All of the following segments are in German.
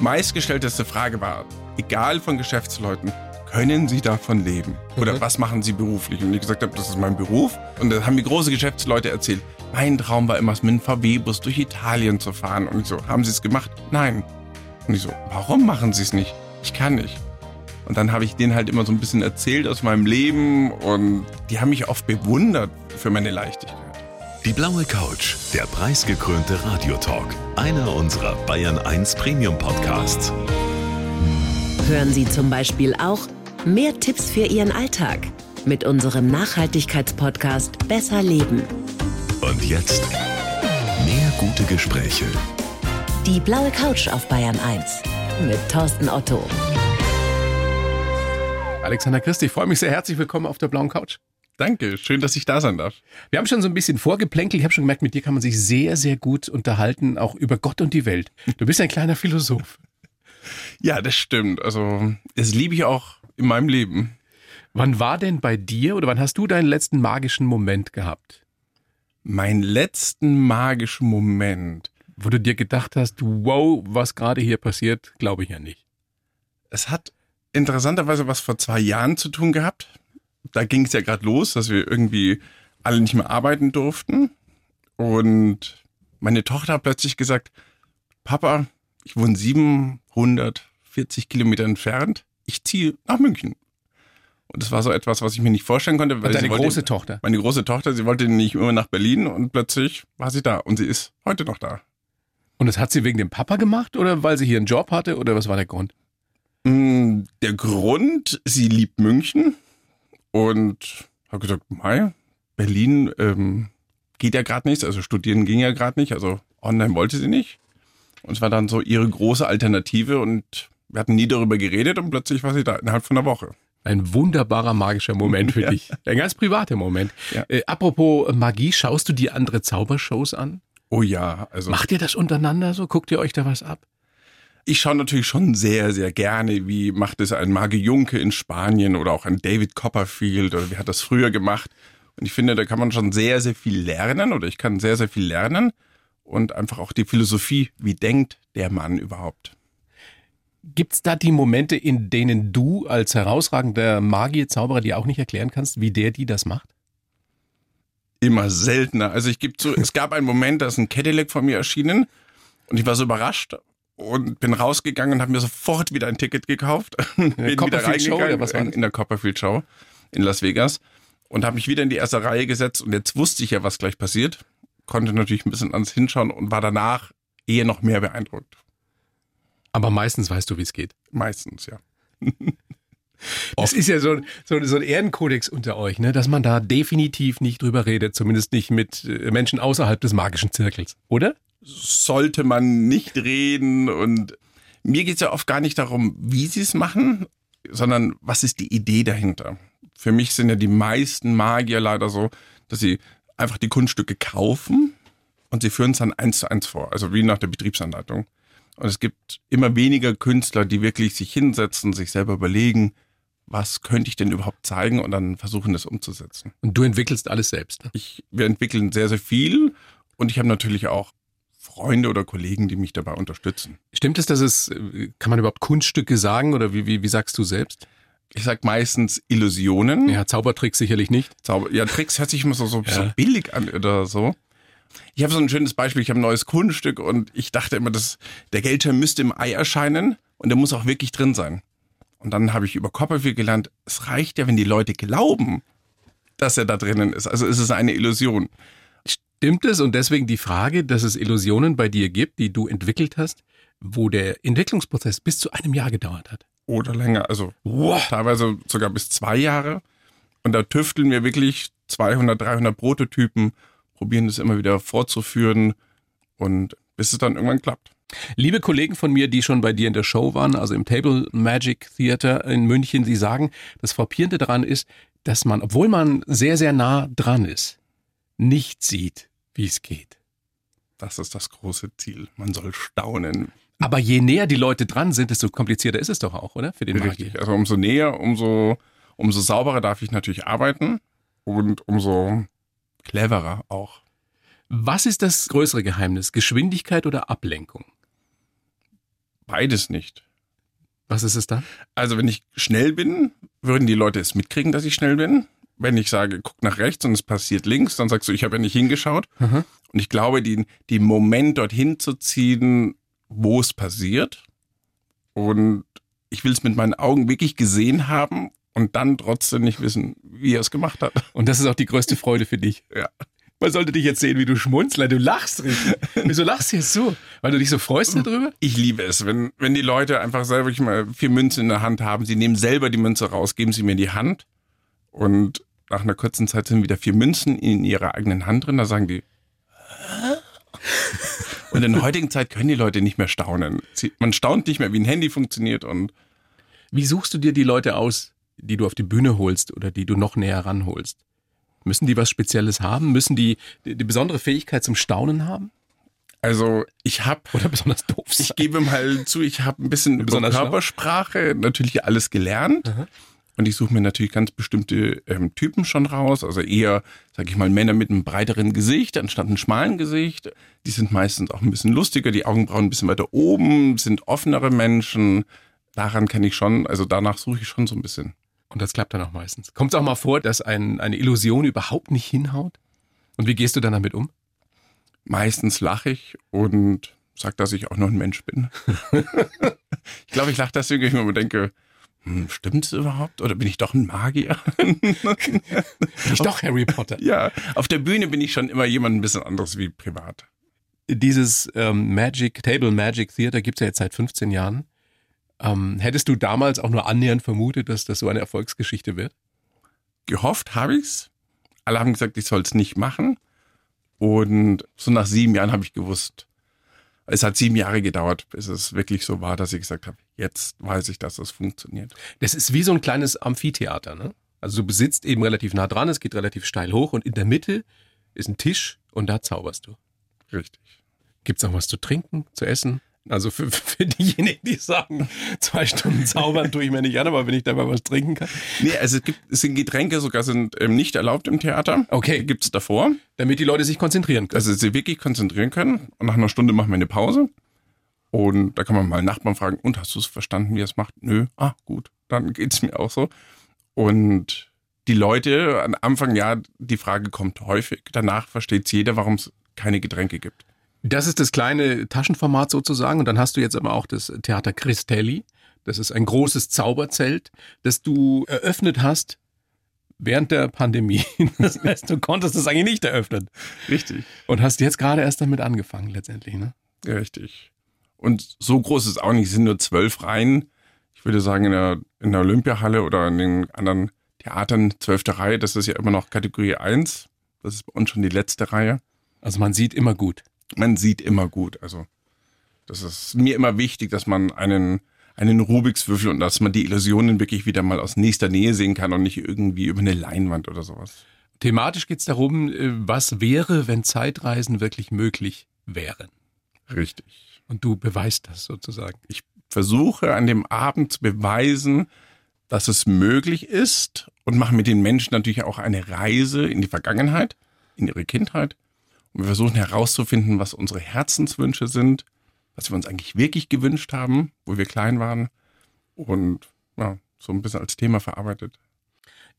meistgestellteste Frage war, egal von Geschäftsleuten, können Sie davon leben? Oder Mhm. was machen Sie beruflich? Und ich gesagt habe, das ist mein Beruf. Und da haben mir große Geschäftsleute erzählt, mein Traum war immer, mit einem VW-Bus durch Italien zu fahren. Und ich so, haben Sie es gemacht? Nein. Und ich so, warum machen Sie es nicht? Ich kann nicht. Und dann habe ich denen halt immer so ein bisschen erzählt aus meinem Leben und die haben mich oft bewundert für meine Leichtigkeit. Die blaue Couch, der preisgekrönte Radiotalk. Einer unserer Bayern 1 Premium Podcasts. Hören Sie zum Beispiel auch mehr Tipps für Ihren Alltag mit unserem Nachhaltigkeitspodcast Besser Leben. Und jetzt mehr gute Gespräche. Die blaue Couch auf Bayern 1 mit Thorsten Otto. Alexander Christi, ich freue mich sehr herzlich willkommen auf der blauen Couch. Danke, schön, dass ich da sein darf. Wir haben schon so ein bisschen vorgeplänkelt. Ich habe schon gemerkt, mit dir kann man sich sehr, sehr gut unterhalten, auch über Gott und die Welt. Du bist ein kleiner Philosoph. Ja, das stimmt. Also, das liebe ich auch in meinem Leben. Wann war denn bei dir oder wann hast du deinen letzten magischen Moment gehabt, Mein letzten magischen Moment. wo du dir gedacht hast, wow, was gerade hier passiert, glaube ich ja nicht. Es hat interessanterweise was vor zwei Jahren zu tun gehabt. Da ging es ja gerade los, dass wir irgendwie alle nicht mehr arbeiten durften. Und meine Tochter hat plötzlich gesagt, Papa, ich wohne 740 Kilometer entfernt. Ich ziehe nach München. Und das war so etwas, was ich mir nicht vorstellen konnte. Weil Deine sie wollte- große Tochter. Meine große Tochter, sie wollte nicht immer nach Berlin und plötzlich war sie da und sie ist heute noch da. Und das hat sie wegen dem Papa gemacht oder weil sie hier einen Job hatte oder was war der Grund? Mm, Der Grund, sie liebt München und habe gesagt, Mai, Berlin ähm, geht ja gerade nichts, also studieren ging ja gerade nicht, also online wollte sie nicht. Und es war dann so ihre große Alternative und wir hatten nie darüber geredet und plötzlich war sie da innerhalb von einer Woche. Ein wunderbarer magischer Moment für Ja. dich. Ein ganz privater Moment. Ja. Äh, apropos Magie, schaust du dir andere Zaubershows an? Oh ja, also Macht ihr das untereinander so? Guckt ihr euch da was ab? Ich schaue natürlich schon sehr, sehr gerne, wie macht es ein Mage Junke in Spanien oder auch ein David Copperfield oder wie hat das früher gemacht. Und ich finde, da kann man schon sehr, sehr viel lernen oder ich kann sehr, sehr viel lernen und einfach auch die Philosophie, wie denkt der Mann überhaupt. Gibt's da die Momente, in denen du als herausragender Magier, Zauberer dir auch nicht erklären kannst, wie der die das macht? Immer seltener. Also ich gebe zu, es gab einen Moment, da ist ein Cadillac von mir erschienen und ich war so überrascht und bin rausgegangen und habe mir sofort wieder ein Ticket gekauft. Bin wieder Copperfield Show, oder was war das? in der Copperfield Show in Las Vegas und habe mich wieder in die erste Reihe gesetzt und jetzt wusste ich ja, was gleich passiert. Konnte natürlich ein bisschen ans Hinschauen und war danach eher noch mehr beeindruckt. Aber meistens weißt du, wie es geht. Meistens, ja. Es ist ja so, ein- so, so ein Ehrenkodex unter euch, ne? dass man da definitiv nicht drüber redet, zumindest nicht mit äh, Menschen außerhalb des magischen Zirkels, oder? sollte man nicht reden. Und mir geht es ja oft gar nicht darum, wie sie es machen, sondern was ist die Idee dahinter. Für mich sind ja die meisten Magier leider so, dass sie einfach die Kunststücke kaufen und sie führen es dann eins zu eins vor, also wie nach der Betriebsanleitung. Und es gibt immer weniger Künstler, die wirklich sich hinsetzen, sich selber überlegen, was könnte ich denn überhaupt zeigen und dann versuchen, das umzusetzen. Und du entwickelst alles selbst. Ne? Ich, wir entwickeln sehr, sehr viel und ich habe natürlich auch Freunde oder Kollegen, die mich dabei unterstützen. Stimmt es, dass es, äh, kann man überhaupt Kunststücke sagen oder wie, wie, wie sagst du selbst? Ich sag meistens Illusionen. Ja, Zaubertricks sicherlich nicht. Zauber ja, Tricks hört sich immer so, so, so Ja. billig an oder so. Ich habe so ein schönes Beispiel. Ich habe ein neues Kunststück und ich dachte immer, dass der Geldschein müsste im Ei erscheinen und der muss auch wirklich drin sein. Und dann habe ich über Copperfield gelernt, es reicht ja, wenn die Leute glauben, dass er da drinnen ist. Also es ist eine Illusion. Stimmt es? Und deswegen die Frage, dass es Illusionen bei dir gibt, die du entwickelt hast, wo der Entwicklungsprozess bis zu einem Jahr gedauert hat. oder länger, also teilweise sogar bis zwei Jahre. Und da tüfteln wir wirklich 200, 300 Prototypen, probieren das immer wieder vorzuführen und bis es dann irgendwann klappt. Liebe Kollegen von mir, die schon bei dir in der Show waren, also im Table Magic Theater in München, die sagen, das Frappierende daran ist, dass man, obwohl man sehr, sehr nah dran ist, nicht sieht, wie es geht. Das ist das große Ziel. Man soll staunen. Aber je näher die Leute dran sind, desto komplizierter ist es doch auch, oder? Für den Magier. Richtig. Also umso näher, umso, umso sauberer darf ich natürlich arbeiten und umso cleverer auch. Was ist das größere Geheimnis? Geschwindigkeit oder Ablenkung? Beides nicht. Was ist es dann? Also wenn ich schnell bin, würden die Leute es mitkriegen, dass ich schnell bin. Wenn ich sage, guck nach rechts und es passiert links, dann sagst du, ich habe ja nicht hingeschaut. Aha. Und ich glaube, den, den Moment dorthin zu ziehen, wo es passiert. Und ich will es mit meinen Augen wirklich gesehen haben und dann trotzdem nicht wissen, wie er es gemacht hat. Und das ist auch die größte Freude für dich. Ja. Man sollte dich jetzt sehen, wie du schmunzelst. Du lachst richtig. Wieso lachst du jetzt so? Weil du dich so freust darüber? Ich liebe es, wenn, wenn die Leute einfach selber ich mal vier Münzen in der Hand haben. Sie nehmen selber die Münze raus, geben sie mir in die Hand und nach einer kurzen Zeit sind wieder vier Münzen in ihrer eigenen Hand drin. Da sagen die, und in der heutigen Zeit können die Leute nicht mehr staunen. Sie, man staunt nicht mehr, wie ein Handy funktioniert und Wie suchst du dir die Leute aus, die du auf die Bühne holst oder die du noch näher ranholst? Müssen die was Spezielles haben? Müssen die die, die besondere Fähigkeit zum Staunen haben? also ich habe Oder besonders doof Ich sein? gebe mal zu, ich habe ein bisschen über Besonders schlau? Körpersprache natürlich alles gelernt. Aha. Und ich suche mir natürlich ganz bestimmte ähm, Typen schon raus. Also eher, sag ich mal, Männer mit einem breiteren Gesicht anstatt einem schmalen Gesicht. Die sind meistens auch ein bisschen lustiger, die Augenbrauen ein bisschen weiter oben, sind offenere Menschen. Daran kann ich schon, also danach suche ich schon so ein bisschen. Und das klappt dann auch meistens. Kommt es auch mal vor, dass ein, eine Illusion überhaupt nicht hinhaut? Und wie gehst du dann damit um? Meistens lache ich und sag, dass ich auch noch ein Mensch bin. ich glaube, ich lache deswegen, weil ich mir denke, hm, stimmt's überhaupt? Oder bin ich doch ein Magier? Bin ich doch Harry Potter. Ja, auf der Bühne bin ich schon immer jemand ein bisschen anderes wie privat. Dieses ähm, Magic, Table Magic Theater gibt's ja jetzt seit 15 Jahren. Ähm, hättest du damals auch nur annähernd vermutet, dass das so eine Erfolgsgeschichte wird? Gehofft habe ich's. Alle haben gesagt, ich soll es nicht machen. Und so nach sieben Jahren habe ich gewusst, es hat sieben Jahre gedauert, bis es wirklich so war, dass ich gesagt habe, jetzt weiß ich, dass es funktioniert. Das ist wie so ein kleines Amphitheater, ne? Also du besitzt eben relativ nah dran, es geht relativ steil hoch und in der Mitte ist ein Tisch und da zauberst du. Richtig. Gibt's auch was zu trinken, zu essen? Also für, für diejenigen, die sagen, zwei Stunden zaubern tue ich mir nicht an, aber wenn ich dabei was trinken kann. Nee, also es gibt, es sind Getränke sogar sind ähm, nicht erlaubt im Theater. Okay. Gibt es davor. Damit die Leute sich konzentrieren können. dass sie wirklich konzentrieren können. Und nach einer Stunde machen wir eine Pause. Und da kann man mal Nachbarn fragen, und hast du es verstanden, wie er es macht? Nö, ah, gut, dann geht's mir auch so. Und die Leute, am Anfang, ja, die Frage kommt häufig. Danach versteht jeder, warum es keine Getränke gibt. Das ist das kleine Taschenformat sozusagen. Und dann hast du jetzt aber auch das Theater Cristelli. Das ist ein großes Zauberzelt, das du eröffnet hast während der Pandemie. Das heißt, du konntest es eigentlich nicht eröffnen. Richtig. Und hast jetzt gerade erst damit angefangen letztendlich, ne? Richtig. Und so groß ist es auch nicht. Es sind nur zwölf Reihen. Ich würde sagen, in der, in der Olympiahalle oder in den anderen Theatern, zwölfte Reihe, das ist ja immer noch Kategorie 1. Das ist bei uns schon die letzte Reihe. Also man sieht immer gut. Man sieht immer gut. Also das ist mir immer wichtig, dass man einen einen Rubiks Würfel und dass man die Illusionen wirklich wieder mal aus nächster Nähe sehen kann und nicht irgendwie über eine Leinwand oder sowas. Thematisch geht es darum, äh, was wäre, wenn Zeitreisen wirklich möglich wären. Richtig. Und du beweist das sozusagen. Ich versuche an dem Abend zu beweisen, dass es möglich ist und mache mit den Menschen natürlich auch eine Reise in die Vergangenheit, in ihre Kindheit. Und wir versuchen herauszufinden, was unsere Herzenswünsche sind, was wir uns eigentlich wirklich gewünscht haben, wo wir klein waren. Und ja, so ein bisschen als Thema verarbeitet.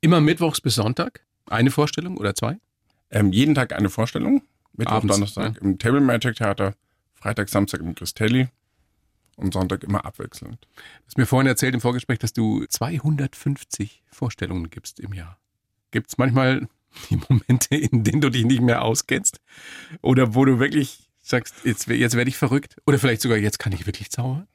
Immer mittwochs bis Sonntag? Eine Vorstellung oder zwei? Ähm, jeden Tag eine Vorstellung. Mittwoch, Abends, Donnerstag im Table Magic Theater, Freitag, Samstag im Cristelli und Sonntag immer abwechselnd. Du hast mir vorhin erzählt im Vorgespräch, dass du 250 Vorstellungen gibst im Jahr. Gibt es manchmal die Momente, in denen du dich nicht mehr auskennst? Oder wo du wirklich sagst, jetzt, jetzt werde ich verrückt? Oder vielleicht sogar, jetzt kann ich wirklich zaubern?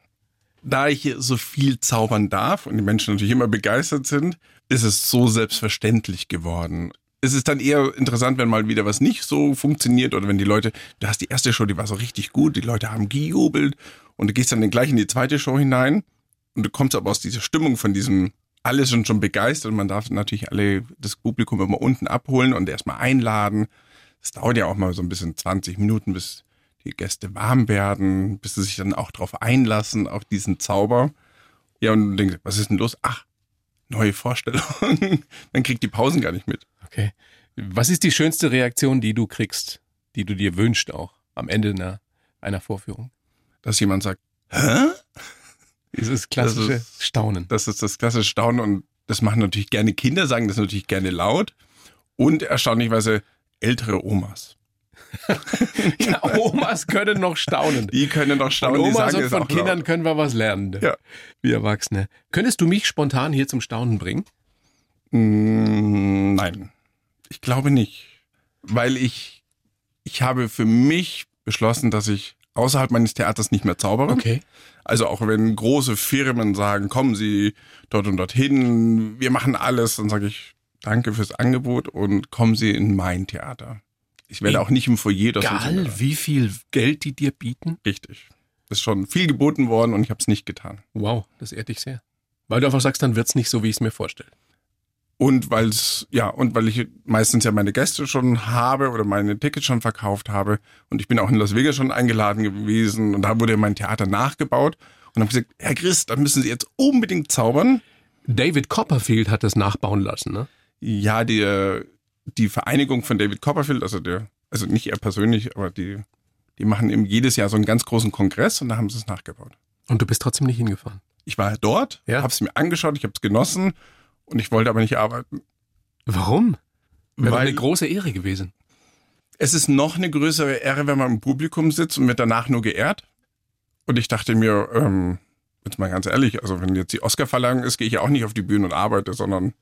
Da ich hier so viel zaubern darf und die Menschen natürlich immer begeistert sind, ist es so selbstverständlich geworden. Es ist dann eher interessant, wenn mal wieder was nicht so funktioniert oder wenn die Leute, du hast die erste Show, die war so richtig gut, die Leute haben gejubelt und du gehst dann gleich in die zweite Show hinein und du kommst aber aus dieser Stimmung von diesem alle sind schon begeistert und man darf natürlich alle das Publikum immer unten abholen und erstmal einladen. Es dauert ja auch mal so ein bisschen 20 Minuten, bis die Gäste warm werden, bis sie sich dann auch darauf einlassen, auf diesen Zauber. Ja, und du denkst, was ist denn los? Ach, neue Vorstellung. dann kriegt die Pausen gar nicht mit. Okay. Was ist die schönste Reaktion, die du kriegst, die du dir wünschst auch am Ende einer, einer Vorführung? Dass jemand sagt, hä? Dieses klassische Das ist- Staunen. Das ist das klassische Staunen und das machen natürlich gerne Kinder, sagen das natürlich gerne laut und erstaunlicherweise ältere Omas. Ja, Omas können noch staunen. Die können Von staunen, die Omas und von Kindern laut. können wir was lernen. Ja. Wie Erwachsene. Könntest du mich spontan hier zum Staunen bringen? Mm, Nein, ich glaube nicht, weil ich ich habe für mich beschlossen, dass ich außerhalb meines Theaters nicht mehr zaubere. Okay. Also auch wenn große Firmen sagen, kommen Sie dort und dorthin, wir machen alles, dann sage ich danke fürs Angebot und kommen Sie in mein Theater. Ich werde auch nicht im Foyer das Egal, wie viel Geld die dir bieten. Richtig. Ist schon viel geboten worden und ich habe es nicht getan. Wow, das ehrt dich sehr. Weil du einfach sagst, dann wird's nicht so, wie ich es mir vorstelle. Und weil ja, und weil ich meistens ja meine Gäste schon habe oder meine Tickets schon verkauft habe. Und ich bin auch in Las Vegas schon eingeladen gewesen und da wurde mein Theater nachgebaut. Und habe gesagt, Herr Christ, da müssen Sie jetzt unbedingt zaubern. David Copperfield hat das nachbauen lassen, ne? Ja, die, die Vereinigung von David Copperfield, also der, also nicht er persönlich, aber die, die machen eben jedes Jahr so einen ganz großen Kongress und da haben sie es nachgebaut. Und du bist trotzdem nicht hingefahren. Ich war dort, Ja. habe es mir angeschaut, ich habe es genossen und ich wollte aber nicht arbeiten. Warum? Wäre Weil- eine große Ehre gewesen. Es ist noch eine größere Ehre, wenn man im Publikum sitzt und wird danach nur geehrt. Und ich dachte mir, ähm, jetzt mal ganz ehrlich, also wenn jetzt die Oscar-Verleihung ist, gehe ich ja auch nicht auf die Bühne und arbeite, sondern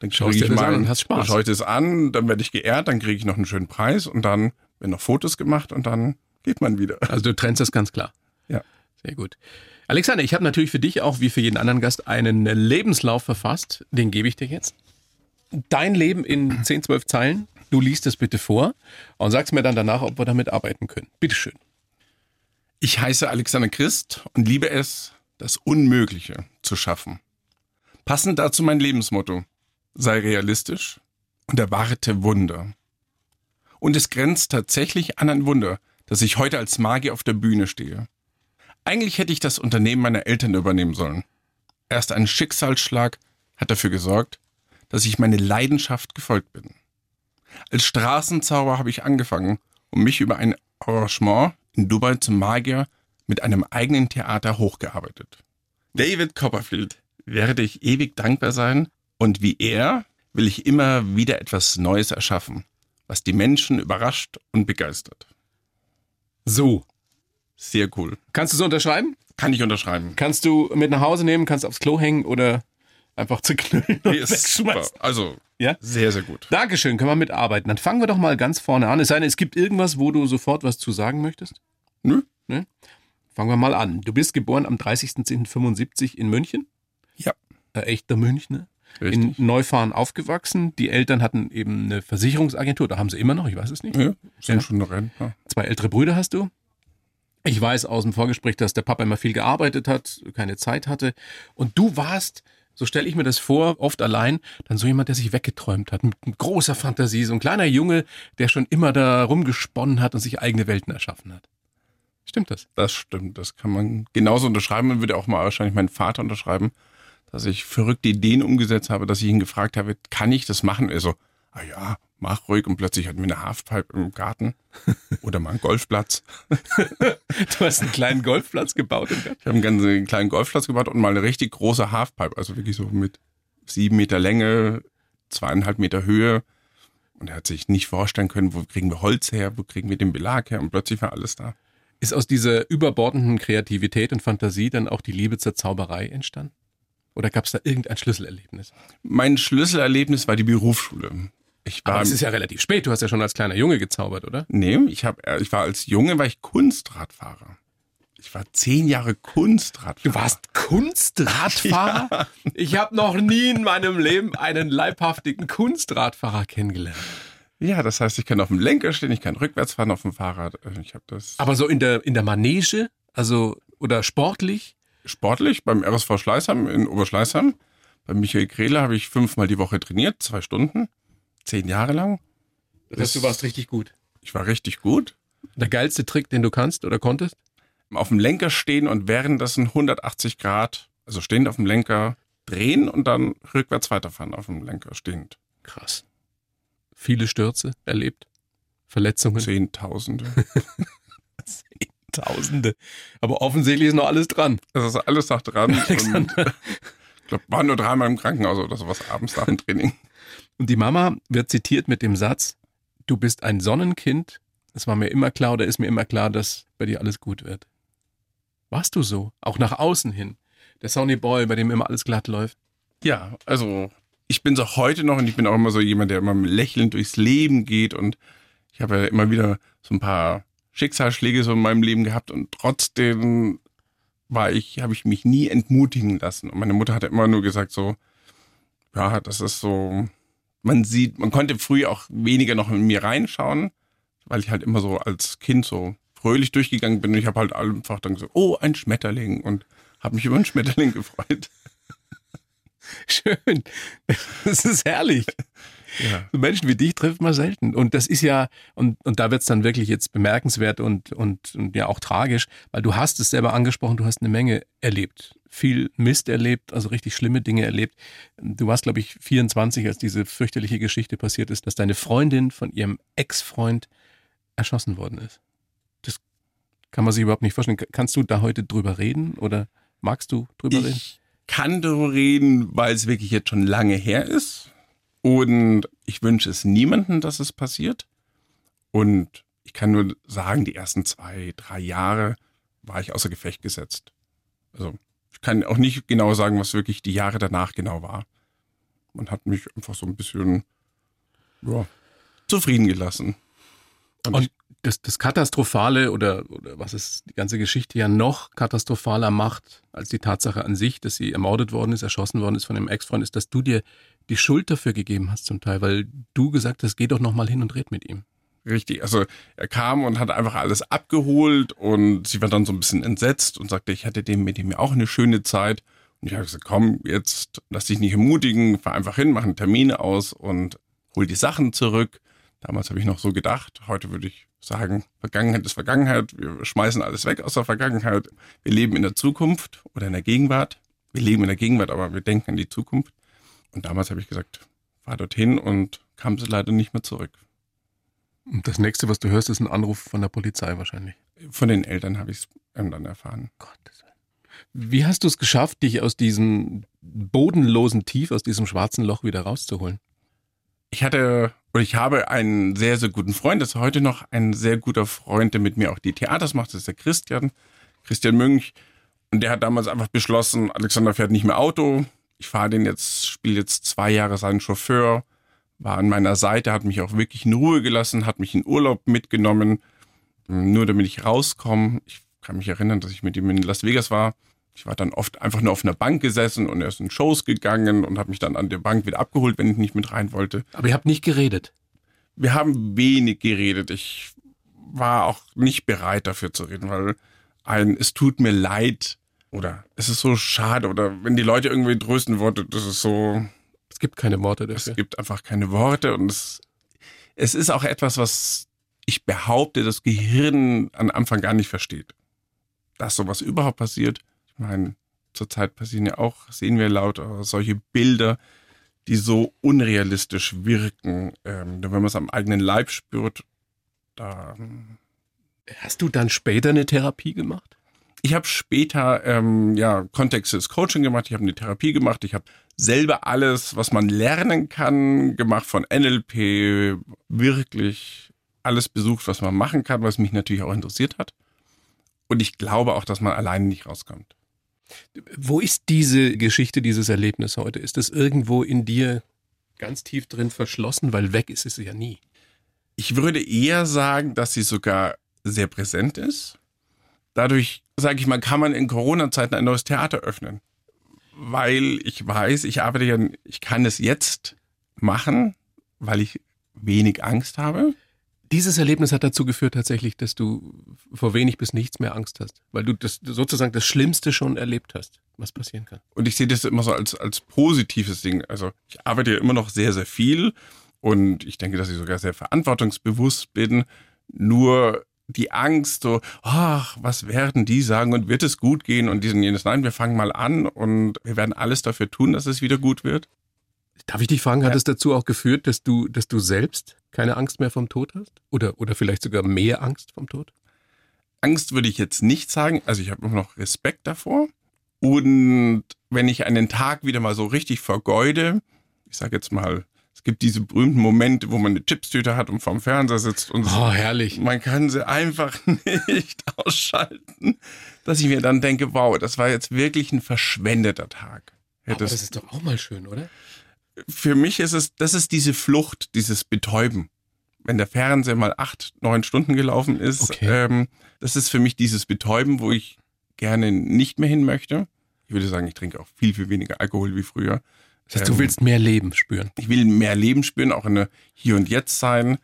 dann dir ich mal, an und hast Spaß. dann schaue ich das an, dann werde ich geehrt, dann kriege ich noch einen schönen Preis und dann werden noch Fotos gemacht und dann geht man wieder. Also du trennst das ganz klar. Ja. Sehr gut. Alexander, ich habe natürlich für dich auch wie für jeden anderen Gast einen Lebenslauf verfasst. Den gebe ich dir jetzt. Dein Leben in 10, 12 Zeilen. Du liest es bitte vor und sagst mir dann danach, ob wir damit arbeiten können. Bitteschön. Ich heiße Alexander Christ und liebe es, das Unmögliche zu schaffen. Passend dazu mein Lebensmotto. Sei realistisch und erwarte Wunder. Und es grenzt tatsächlich an ein Wunder, dass ich heute als Magier auf der Bühne stehe. Eigentlich hätte ich das Unternehmen meiner Eltern übernehmen sollen. Erst ein Schicksalsschlag hat dafür gesorgt, dass ich meine Leidenschaft gefolgt bin. Als Straßenzauber habe ich angefangen und mich über ein Arrangement in Dubai zum Magier mit einem eigenen Theater hochgearbeitet. David Copperfield werde ich ewig dankbar sein und wie er will ich immer wieder etwas Neues erschaffen, was die Menschen überrascht und begeistert. So. Sehr cool. Kannst du so unterschreiben? Kann ich unterschreiben. Kannst du mit nach Hause nehmen, kannst aufs Klo hängen oder einfach zerknüllen und Nee, ist super. Also, Ja? sehr, sehr gut. Dankeschön, können wir mitarbeiten. Dann fangen wir doch mal ganz vorne an. Es sei denn, es gibt irgendwas, wo du sofort was zu sagen möchtest? Nö. Ne? Fangen wir mal an. Du bist geboren am 30.10.75 in München. Ja. Ein echter Münchner. Richtig. In Neufahren aufgewachsen. Die Eltern hatten eben eine Versicherungsagentur. Da haben sie immer noch, ich weiß es nicht. Ja, sind Ja. schon Rentner. Zwei ältere Brüder hast du. Ich weiß aus dem Vorgespräch, dass der Papa immer viel gearbeitet hat, keine Zeit hatte. Und du warst, so stelle ich mir das vor, oft allein, dann so jemand, der sich weggeträumt hat, mit großer Fantasie, so ein kleiner Junge, der schon immer da rumgesponnen hat und sich eigene Welten erschaffen hat. Stimmt das? Das stimmt, das kann man genauso unterschreiben und würde auch mal wahrscheinlich mein Vater unterschreiben, dass ich verrückte Ideen umgesetzt habe, dass ich ihn gefragt habe, kann ich das machen? Er so, ah ja, mach ruhig und plötzlich hatten wir eine Halfpipe im Garten oder mal einen Golfplatz. Du hast einen kleinen Golfplatz gebaut. Im Garten. Ich habe einen ganz kleinen Golfplatz gebaut und mal eine richtig große Halfpipe, also wirklich so mit sieben Meter Länge, zweieinhalb Meter Höhe. Und er hat sich nicht vorstellen können, wo kriegen wir Holz her, wo kriegen wir den Belag her und plötzlich war alles da. Ist aus dieser überbordenden Kreativität und Fantasie dann auch die Liebe zur Zauberei entstanden? Oder gab es da irgendein Schlüsselerlebnis? Mein Schlüsselerlebnis war die Berufsschule. Ich war Aber es ist ja relativ spät. Du hast ja schon als kleiner Junge gezaubert, oder? Nee, ich hab, äh, ich war als Junge war ich Kunstradfahrer. Ich war zehn Jahre Kunstradfahrer. Kunstradfahrer? Ich habe noch nie in meinem Leben einen leibhaftigen Kunstradfahrer kennengelernt. Ja, das heißt, ich kann auf dem Lenker stehen, ich kann rückwärts fahren auf dem Fahrrad. Äh, Ich habe das Aber so in der, in der Manege, also oder sportlich? sportlich beim RSV Schleißheim in Oberschleißheim. Bei Michael Krehle habe ich fünfmal die Woche trainiert, zwei Stunden, zehn Jahre lang. Das heißt, du warst richtig gut. Ich war richtig gut. Der geilste Trick, den du kannst oder konntest? Auf dem Lenker stehen und währenddessen 180 Grad, also stehend auf dem Lenker, drehen und dann rückwärts weiterfahren auf dem Lenker stehend. Krass. Viele Stürze erlebt, Verletzungen. Zehntausende. Tausende. Aber offensichtlich ist noch alles dran. Das ist alles noch dran. Und Alexander. ich glaube, war nur dreimal im Krankenhaus oder sowas abends nach dem Training. Und die Mama wird zitiert mit dem Satz, du bist ein Sonnenkind. Es war mir immer klar oder ist mir immer klar, dass bei dir alles gut wird. Warst du so? Auch nach außen hin. Der Sonny Boy, bei dem immer alles glatt läuft. Ja, also ich bin so heute noch und ich bin auch immer so jemand, der immer lächelnd durchs Leben geht und ich habe ja immer wieder so ein paar Schicksalsschläge so in meinem Leben gehabt und trotzdem war ich, habe ich mich nie entmutigen lassen. Und meine Mutter hat immer nur gesagt so, ja, das ist so, man sieht, man konnte früh auch weniger noch in mir reinschauen, weil ich halt immer so als Kind so fröhlich durchgegangen bin und ich habe halt einfach dann so, oh, ein Schmetterling und habe mich über einen Schmetterling gefreut. Schön. Das ist herrlich. Ja. So Menschen wie dich trifft man selten. Und das ist ja, und, und da wird's dann wirklich jetzt bemerkenswert und, und, und ja auch tragisch, weil du hast es selber angesprochen, du hast eine Menge erlebt. Viel Mist erlebt, also richtig schlimme Dinge erlebt. Du warst, glaube ich, 24, als diese fürchterliche Geschichte passiert ist, dass deine Freundin von ihrem Ex-Freund erschossen worden ist. Das kann man sich überhaupt nicht vorstellen. Kannst du da heute drüber reden oder magst du drüber reden? Ich kann darüber reden, weil es wirklich jetzt schon lange her ist. Und ich wünsche es niemandem, dass es passiert. Und ich kann nur sagen, die ersten zwei, drei Jahre war ich außer Gefecht gesetzt. Also ich kann auch nicht genau sagen, was wirklich die Jahre danach genau war. Man hat mich einfach so ein bisschen ja, zufrieden gelassen. Und, Und das, das Katastrophale oder, oder was es die ganze Geschichte ja noch katastrophaler macht als die Tatsache an sich, dass sie ermordet worden ist, erschossen worden ist von einem Ex-Freund, ist, dass du dir die Schuld dafür gegeben hast zum Teil, weil du gesagt hast, geh doch noch mal hin und red mit ihm. Richtig, also er kam und hat einfach alles abgeholt und sie war dann so ein bisschen entsetzt und sagte, ich hatte dem mit ihm auch eine schöne Zeit. Und ich habe gesagt, komm, jetzt lass dich nicht ermutigen, fahr einfach hin, mach einen Termin aus und hol die Sachen zurück. Damals habe ich noch so gedacht, heute würde ich sagen, Vergangenheit ist Vergangenheit, wir schmeißen alles weg aus der Vergangenheit. Wir leben in der Zukunft oder in der Gegenwart. Wir leben in der Gegenwart, aber wir denken an die Zukunft. Und damals habe ich gesagt, fahr dorthin und kam sie leider nicht mehr zurück. Und das nächste, was du hörst, ist ein Anruf von der Polizei wahrscheinlich. Von den Eltern habe ich es dann erfahren. Gottes. Wie hast du es geschafft, dich aus diesem bodenlosen Tief, aus diesem schwarzen Loch wieder rauszuholen? Ich hatte oder ich habe einen sehr, sehr guten Freund, das ist heute noch ein sehr guter Freund, der mit mir auch die Theaters macht, das ist der Christian, Christian Münch. Und der hat damals einfach beschlossen, Alexander fährt nicht mehr Auto. Ich fahre den jetzt, spiele jetzt zwei Jahre seinen Chauffeur, war an meiner Seite, hat mich auch wirklich in Ruhe gelassen, hat mich in Urlaub mitgenommen, nur damit ich rauskomme. Ich kann mich erinnern, dass ich mit ihm in Las Vegas war. Ich war dann oft einfach nur auf einer Bank gesessen und er ist in Shows gegangen und habe mich dann an der Bank wieder abgeholt, wenn ich nicht mit rein wollte. Aber ihr habt nicht geredet. Wir haben wenig geredet. Ich war auch nicht bereit dafür zu reden, weil ein es tut mir leid oder es ist so schade oder wenn die Leute irgendwie trösten Worte, das ist so, Es gibt keine Worte es dafür. gibt einfach keine Worte und es, es ist auch etwas, was ich behaupte, das Gehirn am Anfang gar nicht versteht. Dass sowas überhaupt passiert. Ich meine, zurzeit passieren ja auch, sehen wir lauter solche Bilder, die so unrealistisch wirken. Ähm, wenn man es am eigenen Leib spürt, da Hast du dann später eine Therapie gemacht? Ich habe später ähm, ja kontextes Coaching gemacht, ich habe eine Therapie gemacht, ich habe selber alles, was man lernen kann, gemacht von NLP, wirklich alles besucht, was man machen kann, was mich natürlich auch interessiert hat. Und ich glaube auch, dass man alleine nicht rauskommt. Wo ist diese Geschichte, dieses Erlebnis heute? Ist das irgendwo in dir ganz tief drin verschlossen? Weil weg ist es ja nie. Ich würde eher sagen, dass sie sogar sehr präsent ist. Dadurch, sage ich mal, kann man in Corona-Zeiten ein neues Theater öffnen. Weil ich weiß, ich arbeite ja, ich kann es jetzt machen, weil ich wenig Angst habe. Dieses Erlebnis hat dazu geführt tatsächlich, dass du vor wenig bis nichts mehr Angst hast, weil du das sozusagen das Schlimmste schon erlebt hast, was passieren kann. Und ich sehe das immer so als, als positives Ding. Also ich arbeite ja immer noch sehr, sehr viel und ich denke, dass ich sogar sehr verantwortungsbewusst bin. Nur die Angst, so, ach, was werden die sagen und wird es gut gehen und diesen jenes. Nein, wir fangen mal an und wir werden alles dafür tun, dass es wieder gut wird. Darf ich dich fragen, hat Ja. es dazu auch geführt, dass du, dass du selbst keine Angst mehr vom Tod hast? Oder, oder vielleicht sogar mehr Angst vom Tod? Angst würde ich jetzt nicht sagen. Also ich habe immer noch Respekt davor. Und wenn ich einen Tag wieder mal so richtig vergeude, ich sage jetzt mal, es gibt diese berühmten Momente, wo man eine Chipstüte hat und vorm Fernseher sitzt und Oh, herrlich. man kann sie einfach nicht ausschalten, dass ich mir dann denke, wow, das war jetzt wirklich ein verschwendeter Tag. Aber Hätte das es- ist doch auch mal schön, oder? für mich ist es, das ist diese Flucht, dieses Betäuben. Wenn der Fernseher mal acht, neun Stunden gelaufen ist, Okay. ähm, das ist für mich dieses Betäuben, wo ich gerne nicht mehr hin möchte. Ich würde sagen, ich trinke auch viel, viel weniger Alkohol wie früher. Das heißt, du Ähm, willst mehr Leben spüren. ich will mehr Leben spüren, auch in der Hier und Jetzt sein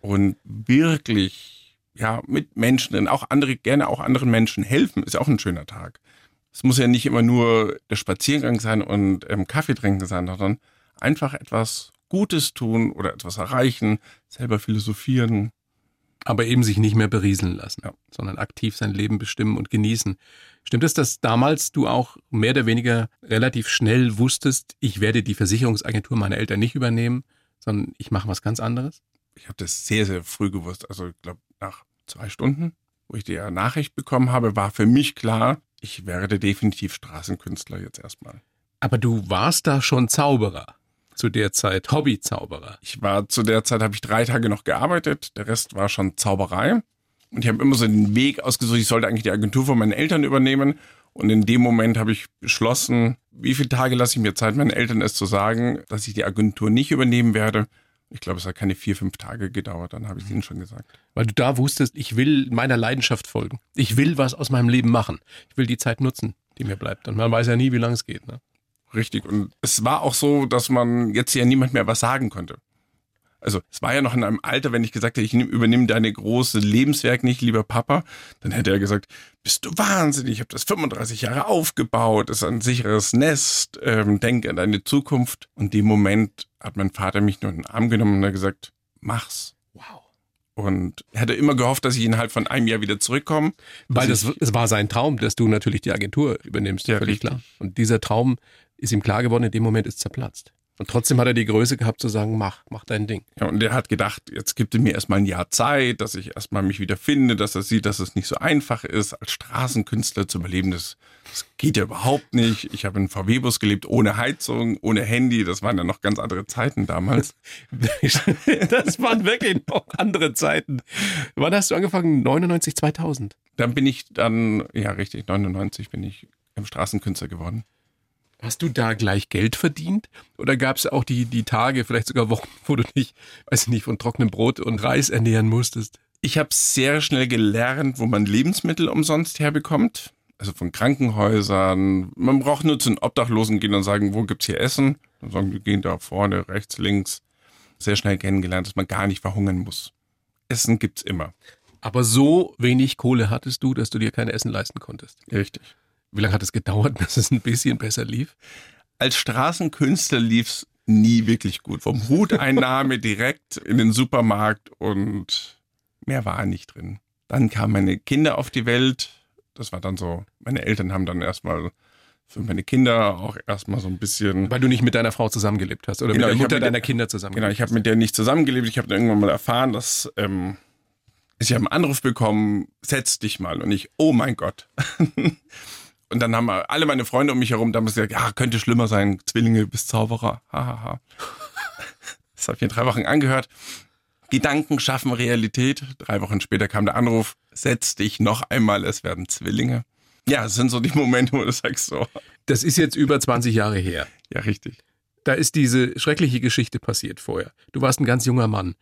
und wirklich ja mit Menschen, auch andere gerne auch anderen Menschen helfen, ist auch ein schöner Tag. Es muss ja nicht immer nur der Spaziergang sein und ähm, Kaffee trinken sein, sondern einfach etwas Gutes tun oder etwas erreichen, selber philosophieren. Aber eben sich nicht mehr berieseln lassen, Ja. sondern aktiv sein Leben bestimmen und genießen. Stimmt es, dass damals du auch mehr oder weniger relativ schnell wusstest, ich werde die Versicherungsagentur meiner Eltern nicht übernehmen, sondern ich mache was ganz anderes? Ich habe das sehr, sehr früh gewusst. Also ich glaube, nach zwei Stunden, wo ich die Nachricht bekommen habe, war für mich klar, ich werde definitiv Straßenkünstler jetzt erstmal. Aber du warst da schon Zauberer zu der Zeit, Hobbyzauberer. Ich war zu der Zeit, habe ich drei Tage noch gearbeitet, der Rest war schon Zauberei. Und ich habe immer so den Weg ausgesucht, ich sollte eigentlich die Agentur von meinen Eltern übernehmen. Und in dem Moment habe ich beschlossen, wie viele Tage lasse ich mir Zeit, meinen Eltern es zu sagen, dass ich die Agentur nicht übernehmen werde. Ich glaube, es hat keine vier, fünf Tage gedauert, dann habe ich es ihnen schon gesagt. Weil du da wusstest, ich will meiner Leidenschaft folgen. Ich will was aus meinem Leben machen. Ich will die Zeit nutzen, die mir bleibt. Und man weiß ja nie, wie lange es geht. Ne? Richtig. Und es war auch so, dass man jetzt ja niemand mehr was sagen konnte. Also es war ja noch in einem Alter, wenn ich gesagt hätte, ich nehm- übernehme deine große Lebenswerk nicht, lieber Papa, dann hätte er gesagt, bist du wahnsinnig, ich habe das 35 Jahre aufgebaut, ist ein sicheres Nest, ähm, denk an deine Zukunft. Und in dem Moment hat mein Vater mich nur in den Arm genommen und hat gesagt, mach's. Wow. Und er hatte immer gehofft, dass ich innerhalb von einem Jahr wieder zurückkomme. Weil das, es war sein Traum, dass du natürlich die Agentur übernimmst, Ja, völlig richtig. klar. Und dieser Traum ist ihm klar geworden, in dem Moment ist zerplatzt. Und trotzdem hat er die Größe gehabt zu sagen, mach, mach dein Ding. Ja, und er hat gedacht, jetzt gibt er mir erstmal ein Jahr Zeit, dass ich erstmal mich wieder finde, dass er sieht, dass es nicht so einfach ist, als Straßenkünstler zu überleben. Das, das geht ja überhaupt nicht. Ich habe in VW-Bus gelebt, ohne Heizung, ohne Handy. Das waren ja noch ganz andere Zeiten damals. das waren wirklich noch andere Zeiten. Wann hast du angefangen? 99, 2000? Dann bin ich dann, ja richtig, 99 bin ich im Straßenkünstler geworden. Hast du da gleich Geld verdient? Oder gab es auch die, die Tage, vielleicht sogar Wochen, wo du dich, weiß ich nicht, von trockenem Brot und Reis ernähren musstest? Ich habe sehr schnell gelernt, wo man Lebensmittel umsonst herbekommt. Also von Krankenhäusern. Man braucht nur zu den Obdachlosen gehen und sagen, wo gibt's hier Essen? Dann sagen die, gehen da vorne, rechts, links. Sehr schnell kennengelernt, dass man gar nicht verhungern muss. Essen gibt's immer. Aber so wenig Kohle hattest du, dass du dir kein Essen leisten konntest. Richtig. Wie lange hat es gedauert, bis es ein bisschen besser lief? Als Straßenkünstler lief's nie wirklich gut. Vom Huteinnahme direkt in den Supermarkt und mehr war nicht drin. Dann kamen meine Kinder auf die Welt. Das war dann so, meine Eltern haben dann erstmal für meine Kinder auch erstmal so ein bisschen. Weil du nicht mit deiner Frau zusammengelebt hast oder Genau, mit der Mutter mit der- deiner Kinder Genau, zusammengelebt. ich habe mit der nicht zusammengelebt. Ich habe dann irgendwann mal erfahren, dass ähm, ich habe einen Anruf bekommen, setz dich mal. Und ich, oh mein Gott. Und dann haben alle meine Freunde um mich herum damals gesagt, ja, könnte schlimmer sein, Zwillinge bis Zauberer. Hahaha. Das habe ich mir drei Wochen angehört. Gedanken schaffen Realität. Drei Wochen später kam der Anruf, setz dich noch einmal, es werden Zwillinge. Ja, es sind so die Momente, wo du sagst so, Das ist jetzt über 20 Jahre her. ja, richtig. Da ist diese schreckliche Geschichte passiert vorher. Du warst ein ganz junger Mann.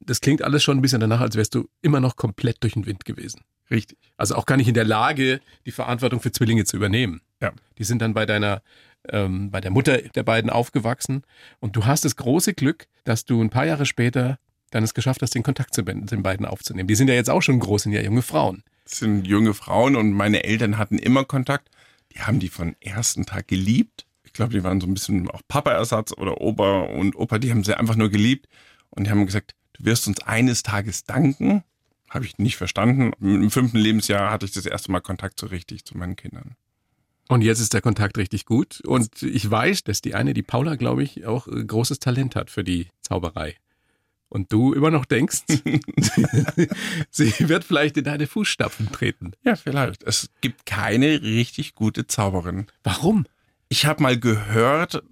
Das klingt alles schon ein bisschen danach, als wärst du immer noch komplett durch den Wind gewesen. Richtig. Also auch gar nicht in der Lage, die Verantwortung für Zwillinge zu übernehmen. Ja. Die sind dann bei deiner, ähm, bei der Mutter der beiden aufgewachsen. Und du hast das große Glück, dass du ein paar Jahre später dann es geschafft hast, den Kontakt zu den beiden aufzunehmen. Die sind ja jetzt auch schon groß, sind ja junge Frauen. Das sind junge Frauen und meine Eltern hatten immer Kontakt. Die haben die von ersten Tag geliebt. Ich glaube, die waren so ein bisschen auch Papa-Ersatz oder Opa und Opa, die haben sie einfach nur geliebt. Und die haben gesagt, du wirst uns eines Tages danken. Habe ich nicht verstanden. Im fünften Lebensjahr hatte ich das erste Mal Kontakt so richtig zu meinen Kindern. Und jetzt ist der Kontakt richtig gut. Und ich weiß, dass die eine, die Paula, glaube ich, auch äh, großes Talent hat für die Zauberei. Und du immer noch denkst, sie wird vielleicht in deine Fußstapfen treten. Ja, vielleicht. Es gibt keine richtig gute Zauberin. Warum? Ich habe mal gehört,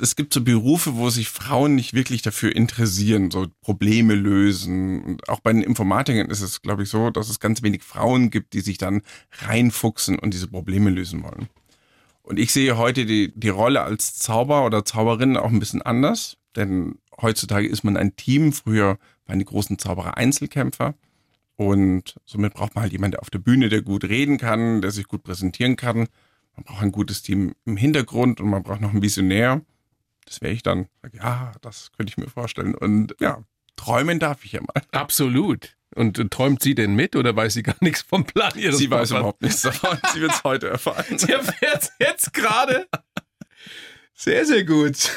es gibt so Berufe, wo sich Frauen nicht wirklich dafür interessieren, so Probleme lösen. Und auch bei den Informatikern ist es, glaube ich, so, dass es ganz wenig Frauen gibt, die sich dann reinfuchsen und diese Probleme lösen wollen. Und ich sehe heute die, die Rolle als Zauber oder Zauberin auch ein bisschen anders, denn heutzutage ist man ein Team. Früher waren die großen Zauberer Einzelkämpfer. Und somit braucht man halt jemanden, der auf der Bühne, der gut reden kann, der sich gut präsentieren kann. Man braucht ein gutes Team im Hintergrund und man braucht noch einen Visionär. Das wäre ich dann. Ja, das könnte ich mir vorstellen. Und ja, träumen darf ich ja mal. Absolut. Und träumt sie denn mit oder weiß sie gar nichts vom Plan ihres Sie weiß überhaupt nichts davon. Sie wird es heute erfahren. Sie erfährt jetzt gerade. Sehr, sehr gut.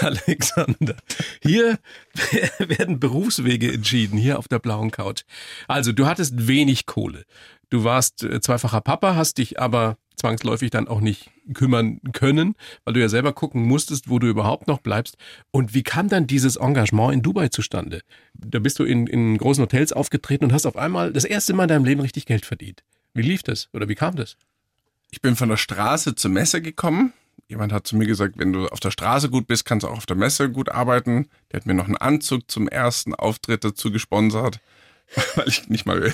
Alexander. Hier werden Berufswege entschieden, hier auf der blauen Couch. Also, du hattest wenig Kohle. Du warst äh, zweifacher Papa, hast dich aber zwangsläufig dann auch nicht kümmern können, weil du ja selber gucken musstest, wo du überhaupt noch bleibst. Und wie kam dann dieses Engagement in Dubai zustande? Da bist du in, in großen Hotels aufgetreten und hast auf einmal das erste Mal in deinem Leben richtig Geld verdient. Wie lief das oder wie kam das? Ich bin von der Straße zur Messe gekommen. Jemand hat zu mir gesagt, wenn du auf der Straße gut bist, kannst du auch auf der Messe gut arbeiten. Der hat mir noch einen Anzug zum ersten Auftritt dazu gesponsert, weil ich nicht mal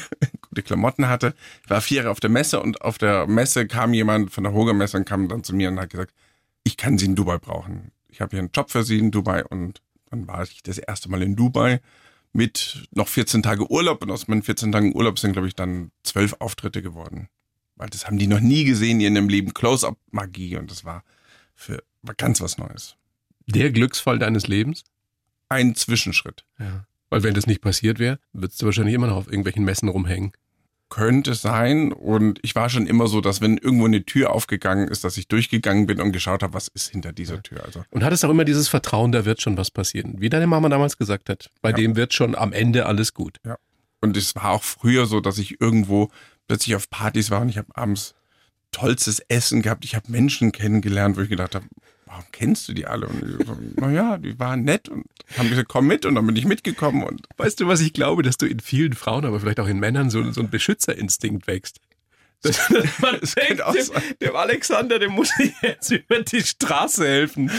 gute Klamotten hatte. Ich war vier Jahre auf der Messe und auf der Messe kam jemand von der Hoger Messe und kam dann zu mir und hat gesagt, ich kann sie in Dubai brauchen. Ich habe hier einen Job für sie in Dubai und dann war ich das erste Mal in Dubai mit noch 14 Tage Urlaub und aus meinen 14 Tagen Urlaub sind, glaube ich, dann zwölf Auftritte geworden. Weil das haben die noch nie gesehen in ihrem Leben. Close-Up-Magie und das war für war ganz was Neues. Der Glücksfall deines Lebens? Ein Zwischenschritt. Ja. Weil wenn das nicht passiert wäre, würdest du wahrscheinlich immer noch auf irgendwelchen Messen rumhängen. Könnte sein. Und ich war schon immer so, dass wenn irgendwo eine Tür aufgegangen ist, dass ich durchgegangen bin und geschaut habe, was ist hinter dieser Tür. Also Und hattest auch immer dieses Vertrauen, da wird schon was passieren. Wie deine Mama damals gesagt hat. Bei Ja. dem wird schon am Ende alles gut. Und es war auch früher so, dass ich irgendwo plötzlich auf Partys war und ich habe abends tollstes Essen gehabt. Ich habe Menschen kennengelernt, wo ich gedacht habe, warum kennst du die alle? Und ich so, naja, die waren nett und haben gesagt, komm mit und dann bin ich mitgekommen und Weißt du, was ich glaube, dass du in vielen Frauen, aber vielleicht auch in Männern so, so ein Beschützerinstinkt wächst? Das, man könnte denkt, dem, dem Alexander, dem muss ich jetzt über die Straße helfen.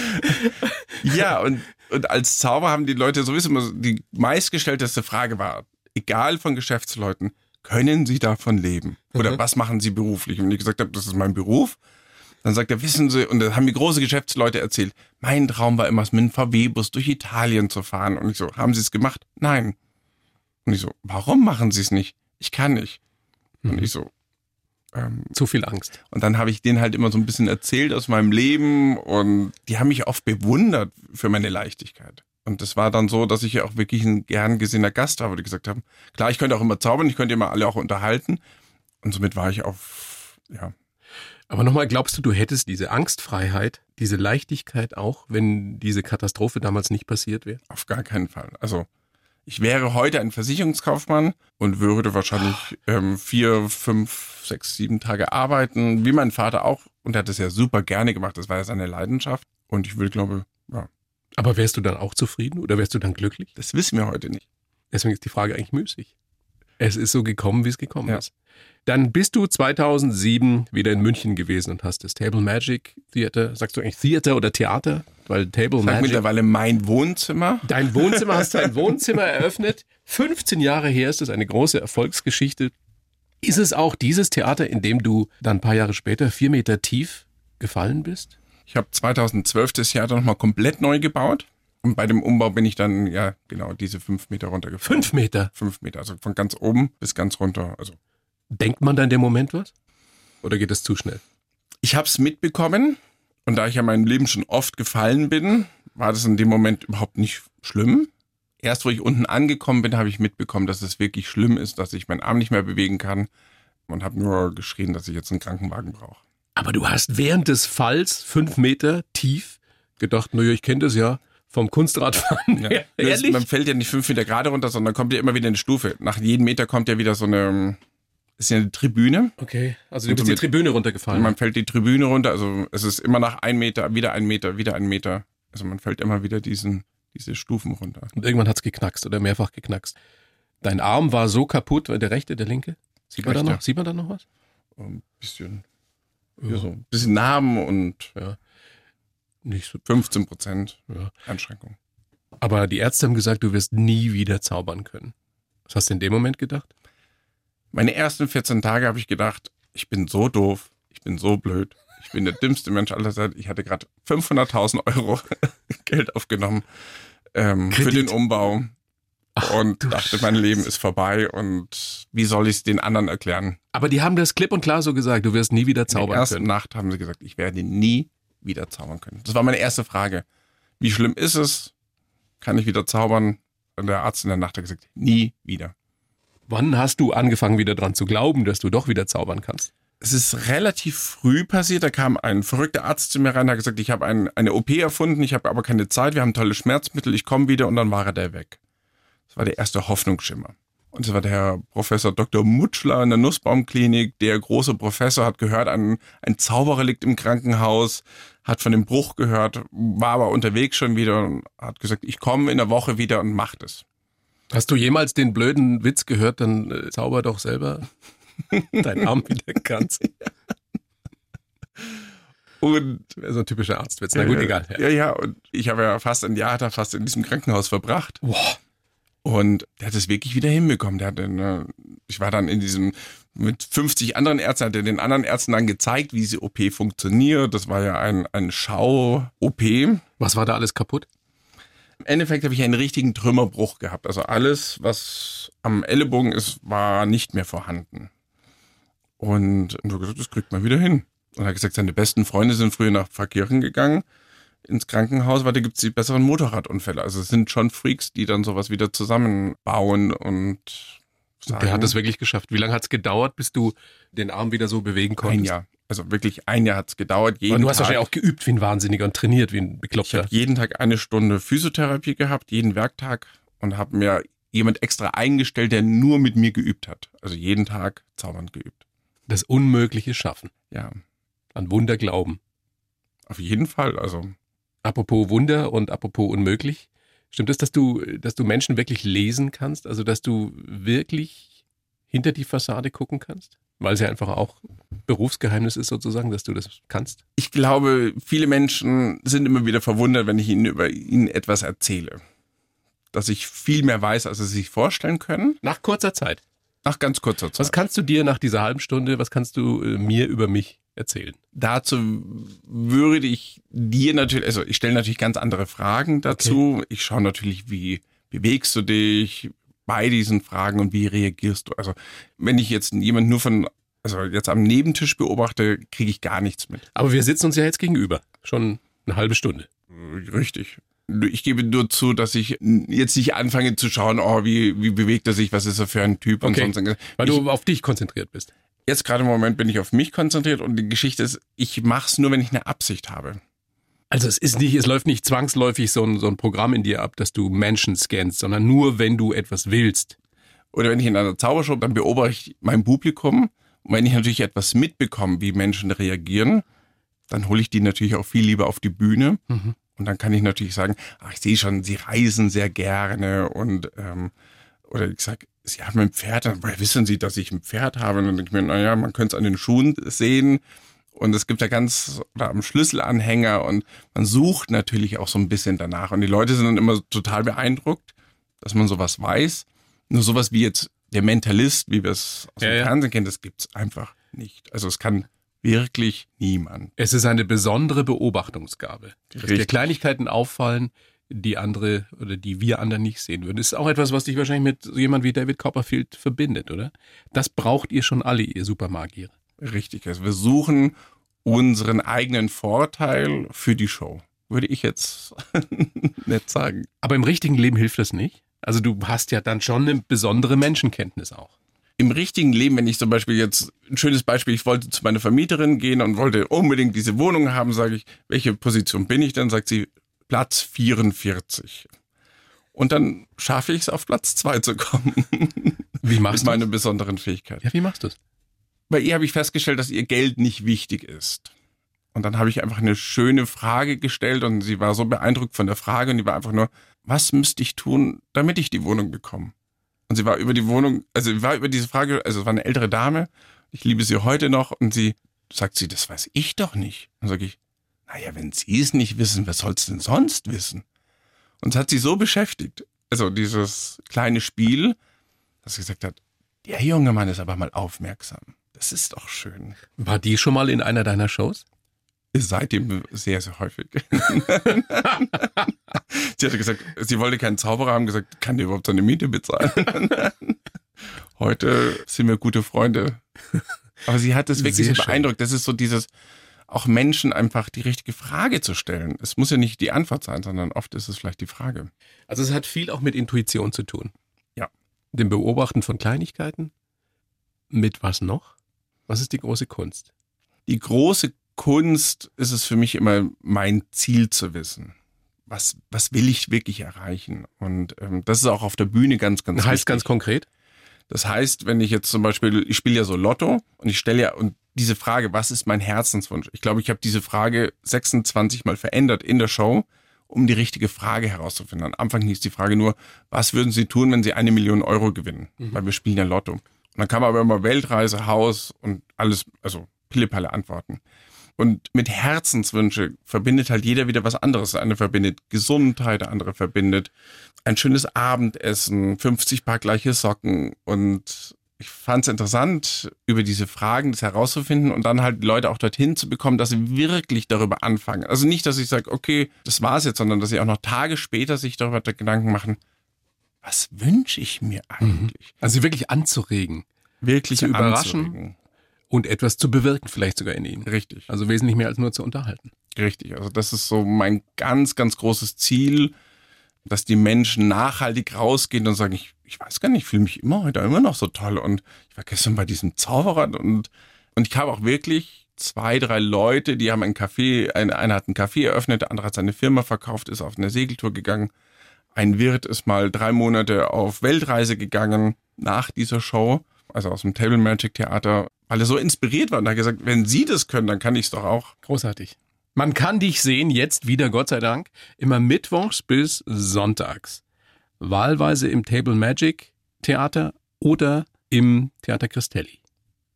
ja, und, und als Zauber haben die Leute sowieso immer, die meistgestellteste Frage war, egal von Geschäftsleuten, können sie davon leben? Oder Mhm. was machen sie beruflich? Und ich gesagt habe, das ist mein Beruf. Dann sagt er, wissen Sie, und da haben mir große Geschäftsleute erzählt, mein Traum war immer, mit einem VW-Bus durch Italien zu fahren. Und ich so, haben Sie es gemacht? Nein. Und ich so, warum machen Sie es nicht? Ich kann nicht. Und ich so, ähm, Zu viel Angst. und dann habe ich denen halt immer so ein bisschen erzählt aus meinem Leben und die haben mich oft bewundert für meine Leichtigkeit. Und das war dann so, dass ich ja auch wirklich ein gern gesehener Gast war, wo die gesagt haben, klar, ich könnte auch immer zaubern, ich könnte immer alle auch unterhalten. Und somit war ich auf, ja, Aber nochmal, glaubst du, du hättest diese Angstfreiheit, diese Leichtigkeit auch, wenn diese Katastrophe damals nicht passiert wäre? auf gar keinen Fall. Also ich wäre heute ein Versicherungskaufmann und würde wahrscheinlich ähm, vier, fünf, sechs, sieben Tage arbeiten, wie mein Vater auch. Und er hat das ja super gerne gemacht, das war ja seine Leidenschaft. Und ich will, glaube, ja, Aber wärst du dann auch zufrieden oder wärst du dann glücklich? das wissen wir heute nicht. Deswegen ist die Frage eigentlich müßig. Es ist so gekommen, wie es gekommen Ja. ist. Dann bist du 2007 wieder in München gewesen und hast das Table Magic Theater, sagst du eigentlich Theater oder Theater? Weil Table sag Magic. mittlerweile mein Wohnzimmer. Dein Wohnzimmer, hast du ein Wohnzimmer eröffnet. 15 Jahre her ist es eine große Erfolgsgeschichte. Ist es auch dieses Theater, in dem du dann ein paar Jahre später vier Meter tief gefallen bist? Ich habe 2012 das Theater nochmal komplett neu gebaut. Und bei dem Umbau bin ich dann, ja, genau, diese fünf Meter runtergefallen. Fünf Meter. Fünf Meter, also von ganz oben bis ganz runter. Also Denkt man da in dem Moment was? Oder geht das zu schnell? ich habe es mitbekommen und da ich ja in meinem Leben schon oft gefallen bin, war das in dem Moment überhaupt nicht schlimm. Erst wo ich unten angekommen bin, habe ich mitbekommen, dass es wirklich schlimm ist, dass ich meinen Arm nicht mehr bewegen kann und habe nur geschrien, dass ich jetzt einen Krankenwagen brauche. Aber du hast während des Falls fünf Meter tief gedacht, naja, ich kenne das ja vom Kunstradfahren. Ja. Ehrlich? Man fällt ja nicht fünf Meter gerade runter, sondern kommt ja immer wieder eine Stufe. Nach jedem Meter kommt ja wieder so eine, ist ja eine Tribüne. Okay, also du bist die Tribüne runtergefallen. man fällt die Tribüne runter, also es ist immer nach ein Meter, wieder ein Meter, wieder ein Meter. Also man fällt immer wieder diesen, diese Stufen runter. Und irgendwann hat's geknackst oder mehrfach geknackst. Dein Arm war so kaputt, der rechte, der linke? Sieht man da noch, sieht man da noch was? Ein bisschen, ja, so ein bisschen Narben und Ja. Nicht so. 15 Prozent Ja. Einschränkung. Aber die Ärzte haben gesagt, du wirst nie wieder zaubern können. Was hast du in dem Moment gedacht? Meine ersten 14 Tage habe ich gedacht, ich bin so doof, ich bin so blöd, ich bin der dümmste Mensch aller Zeiten. Ich hatte gerade 500.000 Euro Geld aufgenommen ähm, für den Umbau und dachte, mein Leben ist vorbei und wie soll ich es den anderen erklären? Aber die haben das klipp und klar so gesagt, du wirst nie wieder In der zaubern ersten können. Nacht haben sie gesagt, ich werde nie wieder zaubern können. Das war meine erste Frage. Wie schlimm ist es? Kann ich wieder zaubern? Und der Arzt in der Nacht hat gesagt, nie wieder. Wann hast du angefangen, wieder dran zu glauben, dass du doch wieder zaubern kannst? Es ist relativ früh passiert. Da kam ein verrückter Arzt zu mir rein, hat gesagt, ich habe ein, eine OP erfunden, ich habe aber keine Zeit, wir haben tolle Schmerzmittel, ich komme wieder und dann war er der weg. Das war der erste Hoffnungsschimmer. Und das war der Herr Professor Dr. Mutschler in der Nussbaumklinik. Der große Professor hat gehört, ein, ein Zauberer liegt im Krankenhaus, hat von dem Bruch gehört, war aber unterwegs schon wieder und hat gesagt, ich komme in der Woche wieder und mach das. Hast du jemals den blöden Witz gehört, dann äh, zauber doch selber deinen Arm wieder ganz. Und so ein typischer Arztwitz. Na gut, egal. Ja, ja, und ich habe ja fast ein Jahr da fast in diesem Krankenhaus verbracht. Boah. Und der hat es wirklich wieder hinbekommen. Der hat den, äh, ich war dann in diesem, mit 50 anderen Ärzten, hat er den anderen Ärzten dann gezeigt, wie diese OP funktioniert. Das war ja ein, ein Schau-OP. Im Was war da alles kaputt? Endeffekt habe ich einen richtigen Trümmerbruch gehabt. Also alles, was am Ellenbogen ist, war nicht mehr vorhanden. Und er hat gesagt, das kriegt man wieder hin. Und er hat gesagt, seine besten Freunde sind früher nach Pfarrkirchen gegangen ins Krankenhaus, weil da gibt's die besseren Motorradunfälle. Also es sind schon Freaks, die dann sowas wieder zusammenbauen und sagen, Der hat es wirklich geschafft. Wie lange hat es gedauert, bis du den Arm wieder so bewegen konntest? ein Jahr. Also wirklich ein Jahr hat's gedauert. Jeden Und du hast Tag. wahrscheinlich auch geübt wie ein Wahnsinniger und trainiert wie ein Ich Bekloppter. habe jeden Tag eine Stunde Physiotherapie gehabt, jeden Werktag und habe mir jemand extra eingestellt, der nur mit mir geübt hat. Also jeden Tag zaubernd geübt. Das Unmögliche schaffen. Ja, An Wunder glauben. auf jeden Fall. Also Apropos Wunder und apropos unmöglich. Stimmt es, dass du, dass du Menschen wirklich lesen kannst? Also, dass du wirklich hinter die Fassade gucken kannst? Weil es ja einfach auch Berufsgeheimnis ist sozusagen, dass du das kannst. ich glaube, viele Menschen sind immer wieder verwundert, wenn ich ihnen über ihnen etwas erzähle. Dass ich viel mehr weiß, als sie sich vorstellen können. Nach kurzer Zeit. Nach ganz kurzer Zeit. Was kannst du dir nach dieser halben Stunde, was kannst du äh, mir über mich erzählen? dazu würde ich dir natürlich, also ich stelle natürlich ganz andere Fragen dazu. Ich schaue natürlich, wie bewegst du dich bei diesen Fragen und wie reagierst du. Also wenn ich jetzt jemand nur von, also jetzt am Nebentisch beobachte, kriege ich gar nichts mit. Aber wir sitzen uns ja jetzt gegenüber. Schon eine halbe Stunde. Richtig. Ich gebe nur zu, dass ich jetzt nicht anfange zu schauen, oh, wie, wie bewegt er sich, was ist er für ein Typ Okay. und sonst. Weil ich, du auf dich konzentriert bist. Jetzt gerade im Moment bin ich auf mich konzentriert und die Geschichte ist, ich mache es nur, wenn ich eine Absicht habe. Also es ist nicht, es läuft nicht zwangsläufig so ein, so ein Programm in dir ab, dass du Menschen scannst, sondern nur, wenn du etwas willst. oder wenn ich in einer Zaubershow, dann beobachte ich mein Publikum. Und wenn ich natürlich etwas mitbekomme, wie Menschen reagieren, dann hole ich die natürlich auch viel lieber auf die Bühne. Mhm. Und dann kann ich natürlich sagen, ach, ich sehe schon, sie reisen sehr gerne und ähm, oder ich sage, sie haben ein Pferd, dann wissen sie, dass ich ein Pferd habe? Und dann denke ich mir, naja, man könnte es an den Schuhen sehen. Und es gibt ja ganz, oder am Schlüsselanhänger und man sucht natürlich auch so ein bisschen danach. Und die Leute sind dann immer total beeindruckt, dass man sowas weiß. Nur sowas wie jetzt der Mentalist, wie wir es aus Ja, dem ja. Fernsehen kennen, das gibt's einfach nicht. Also es kann wirklich niemand. Es ist eine besondere Beobachtungsgabe. Dass dir Richtig. Kleinigkeiten auffallen, die andere oder die wir anderen nicht sehen würden. Das ist auch etwas, was dich wahrscheinlich mit jemand wie David Copperfield verbindet, oder? Das braucht ihr schon alle, ihr Supermagier. Richtig. Also wir suchen unseren eigenen Vorteil für die Show. Würde ich jetzt nicht sagen. Aber im richtigen Leben hilft das nicht. Also du hast ja dann schon eine besondere Menschenkenntnis auch. Im richtigen Leben, wenn ich zum Beispiel jetzt, ein schönes Beispiel, ich wollte zu meiner Vermieterin gehen und wollte unbedingt diese Wohnung haben, sage ich, welche Position bin ich denn? Sagt sie, Platz 44. Und dann schaffe ich es, auf Platz 2 zu kommen. Wie machst du meiner besonderen Fähigkeit. Ja, wie machst du es? Bei ihr habe ich festgestellt, dass ihr Geld nicht wichtig ist. Und dann habe ich einfach eine schöne Frage gestellt und sie war so beeindruckt von der Frage und die war einfach nur, was müsste ich tun, damit ich die Wohnung bekomme? Und sie war über die Wohnung, also sie war über diese Frage, also es war eine ältere Dame, ich liebe sie heute noch und sie sagt sie, das weiß ich doch nicht. Und sage ich, naja, wenn Sie es nicht wissen, wer soll es denn sonst wissen? Und es hat sie so beschäftigt, also dieses kleine Spiel, dass sie gesagt hat, der junge Mann ist aber mal aufmerksam. Das ist doch schön. War die schon mal in einer deiner Shows? Seitdem sehr, sehr häufig. sie hatte gesagt, sie wollte keinen Zauberer haben, gesagt, kann dir überhaupt seine Miete bezahlen? Heute sind wir gute Freunde. Aber sie hat es wirklich Sehr so beeindruckt. Das ist so dieses, auch Menschen einfach die richtige Frage zu stellen. Es muss ja nicht die Antwort sein, sondern oft ist es vielleicht die Frage. Also es hat viel auch mit Intuition zu tun. Ja. Dem Beobachten von Kleinigkeiten. Mit was noch? Was ist die große Kunst? Die große Kunst ist es für mich immer, mein Ziel zu wissen. Was, was will ich wirklich erreichen? Und ähm, das ist auch auf der Bühne ganz, ganz Das heißt wichtig. ganz konkret? Das heißt, wenn ich jetzt zum Beispiel, ich spiele ja so Lotto und ich stelle ja, und diese Frage, was ist mein Herzenswunsch? Ich glaube, ich habe diese Frage 26 Mal verändert in der Show, um die richtige Frage herauszufinden. Am Anfang hieß die Frage nur, was würden Sie tun, wenn Sie eine Million Euro gewinnen? Weil wir spielen ja Lotto. Und dann kam aber immer Weltreise, Haus und alles, also Pillepalle Antworten. Und mit Herzenswünsche verbindet halt jeder wieder was anderes. Der eine verbindet Gesundheit, der andere verbindet ein schönes Abendessen, 50 Paar gleiche Socken. Und ich fand es interessant, über diese Fragen das herauszufinden und dann halt Leute auch dorthin zu bekommen, dass sie wirklich darüber anfangen. Also nicht, dass ich sage, okay, das war's jetzt, sondern dass sie auch noch Tage später sich darüber Gedanken machen, was wünsche ich mir eigentlich? Also sie wirklich anzuregen Wirklich Zu überraschen? anzuregen. und etwas zu bewirken, vielleicht sogar in ihnen. Richtig. Also wesentlich mehr als nur zu unterhalten. Richtig, also das ist so mein ganz, ganz großes Ziel, dass die Menschen nachhaltig rausgehen und sagen, ich, ich weiß gar nicht, ich fühle mich immer heute immer noch so toll und ich war gestern bei diesem Zauberer und, und ich habe auch wirklich zwei, drei Leute, die haben ein Café, eine, einer hat ein Café eröffnet, der andere hat seine Firma verkauft, ist auf eine Segeltour gegangen. Ein Wirt ist mal drei Monate auf Weltreise gegangen nach dieser Show, also aus dem Table Magic Theater, weil er so inspiriert war und hat gesagt, wenn Sie das können, dann kann ich es doch auch. Großartig. Man kann dich sehen, jetzt wieder, Gott sei Dank, immer mittwochs bis sonntags. Wahlweise im Table Magic Theater oder im Theater Christelli.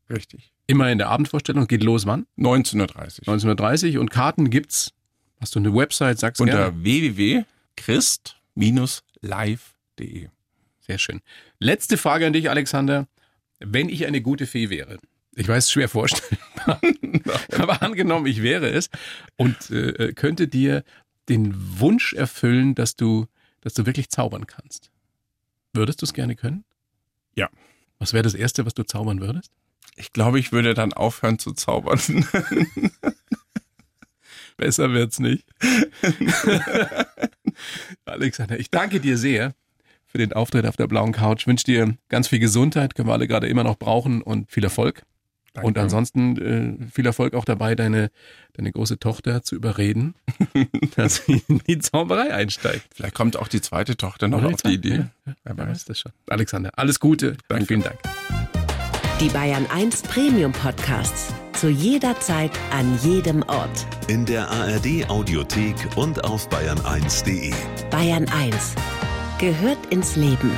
Richtig. Immer in der Abendvorstellung. Geht los wann? 1930. 1930. Und Karten gibt's. Hast du eine Website? Sag's Unter www.christ-live.de. Sehr schön. Letzte Frage an dich, Alexander. Wenn ich eine gute Fee wäre, ich weiß, schwer vorstellbar, aber angenommen, ich wäre es und äh, könnte dir den Wunsch erfüllen, dass du, dass du wirklich zaubern kannst. Würdest du es gerne können? Ja. Was wäre das Erste, was du zaubern würdest? Ich glaube, ich würde dann aufhören zu zaubern. Besser wird's nicht. Alexander, ich danke dir sehr für den Auftritt auf der blauen Couch. Wünsche dir ganz viel Gesundheit, können wir alle gerade immer noch brauchen und viel Erfolg. Danke. Und ansonsten äh, viel Erfolg auch dabei, deine, deine große Tochter zu überreden, dass sie in die Zauberei einsteigt. Vielleicht kommt auch die zweite Tochter noch Oder auf die Idee. Ja, ja, Wer weiß. weiß das schon. Alexander, alles Gute. Danke. Und vielen Dank. Die Bayern 1 Premium Podcasts. Zu jeder Zeit, an jedem Ort. In der ARD Audiothek und auf bayern1.de. Bayern 1 gehört ins Leben.